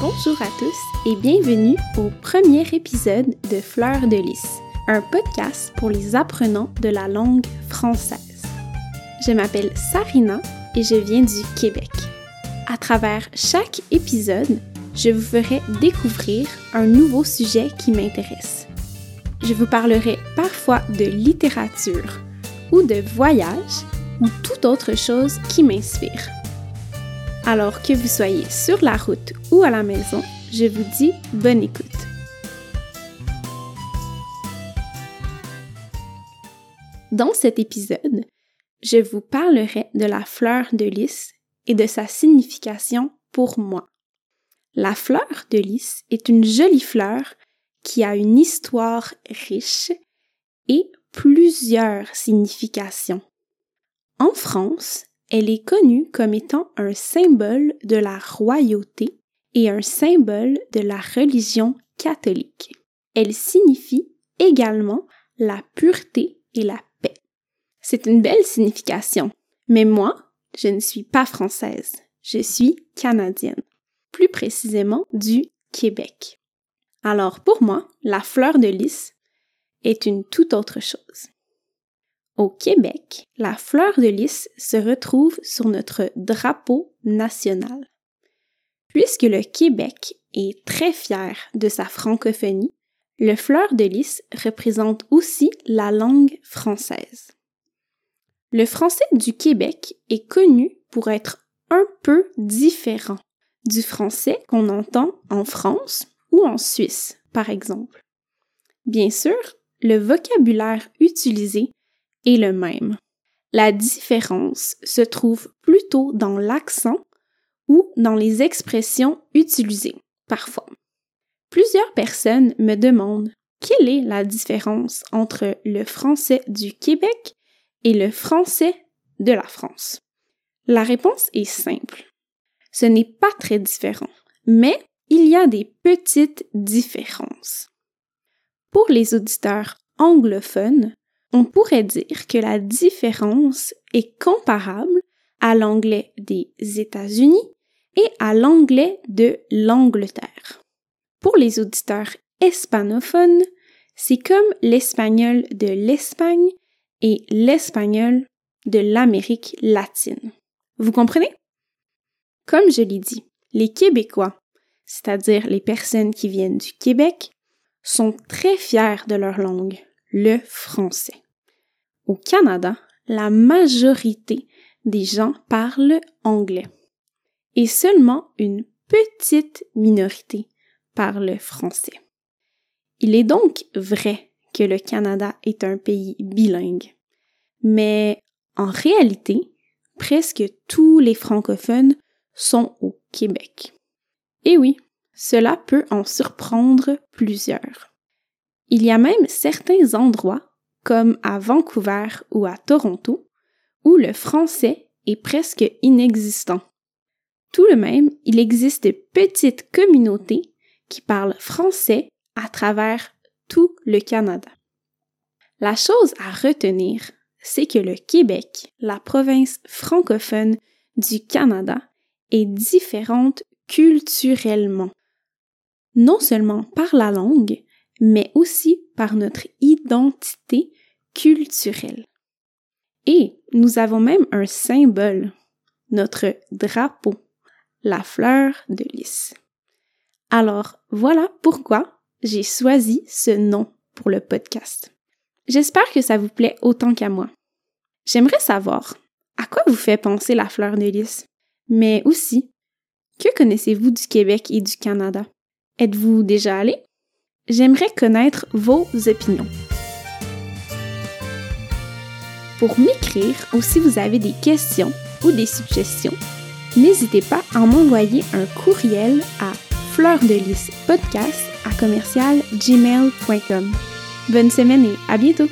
Bonjour à tous et bienvenue au premier épisode de Fleurs de lys, un podcast pour les apprenants de la langue française. Je m'appelle Sarina et je viens du Québec. À travers chaque épisode, je vous ferai découvrir un nouveau sujet qui m'intéresse. Je vous parlerai parfois de littérature ou de voyage ou toute autre chose qui m'inspire. Alors que vous soyez sur la route ou à la maison, je vous dis bonne écoute. Dans cet épisode, je vous parlerai de la fleur de lys et de sa signification pour moi. La fleur de lys est une jolie fleur qui a une histoire riche et plusieurs significations. En France, elle est connue comme étant un symbole de la royauté et un symbole de la religion catholique. Elle signifie également la pureté et la paix. C'est une belle signification, mais moi, je ne suis pas française, je suis canadienne, plus précisément du Québec. Alors pour moi, la fleur de lys est une toute autre chose. Au Québec, la fleur de lys se retrouve sur notre drapeau national. Puisque le Québec est très fier de sa francophonie, le fleur de lys représente aussi la langue française. Le français du Québec est connu pour être un peu différent du français qu'on entend en France ou en Suisse, par exemple. Bien sûr, le vocabulaire utilisé est le même. La différence se trouve plutôt dans l'accent ou dans les expressions utilisées, parfois. Plusieurs personnes me demandent quelle est la différence entre le français du Québec et le français de la France. La réponse est simple. Ce n'est pas très différent, mais il y a des petites différences. Pour les auditeurs anglophones, on pourrait dire que la différence est comparable à l'anglais des États-Unis et à l'anglais de l'Angleterre. Pour les auditeurs hispanophones, c'est comme l'espagnol de l'Espagne et l'espagnol de l'Amérique latine. Vous comprenez? Comme je l'ai dit, les Québécois, c'est-à-dire les personnes qui viennent du Québec, sont très fiers de leur langue, le français. Au Canada, la majorité des gens parlent anglais et seulement une petite minorité parle français. Il est donc vrai que le Canada est un pays bilingue, mais en réalité, presque tous les francophones sont au Québec. Et oui, cela peut en surprendre plusieurs. Il y a même certains endroits comme à Vancouver ou à Toronto, où le français est presque inexistant. Tout de même, il existe de petites communautés qui parlent français à travers tout le Canada. La chose à retenir, c'est que le Québec, la province francophone du Canada, est différente culturellement, non seulement par la langue, mais aussi par notre identité culturelle. Et nous avons même un symbole, notre drapeau, la fleur de lys. Alors voilà pourquoi j'ai choisi ce nom pour le podcast. J'espère que ça vous plaît autant qu'à moi. J'aimerais savoir à quoi vous fait penser la fleur de lys, mais aussi que connaissez-vous du Québec et du Canada? Êtes-vous déjà allé? J'aimerais connaître vos opinions. Pour m'écrire ou si vous avez des questions ou des suggestions, n'hésitez pas à m'envoyer un courriel à fleurdelisspodcast à commercial gmail.com. Bonne semaine et à bientôt!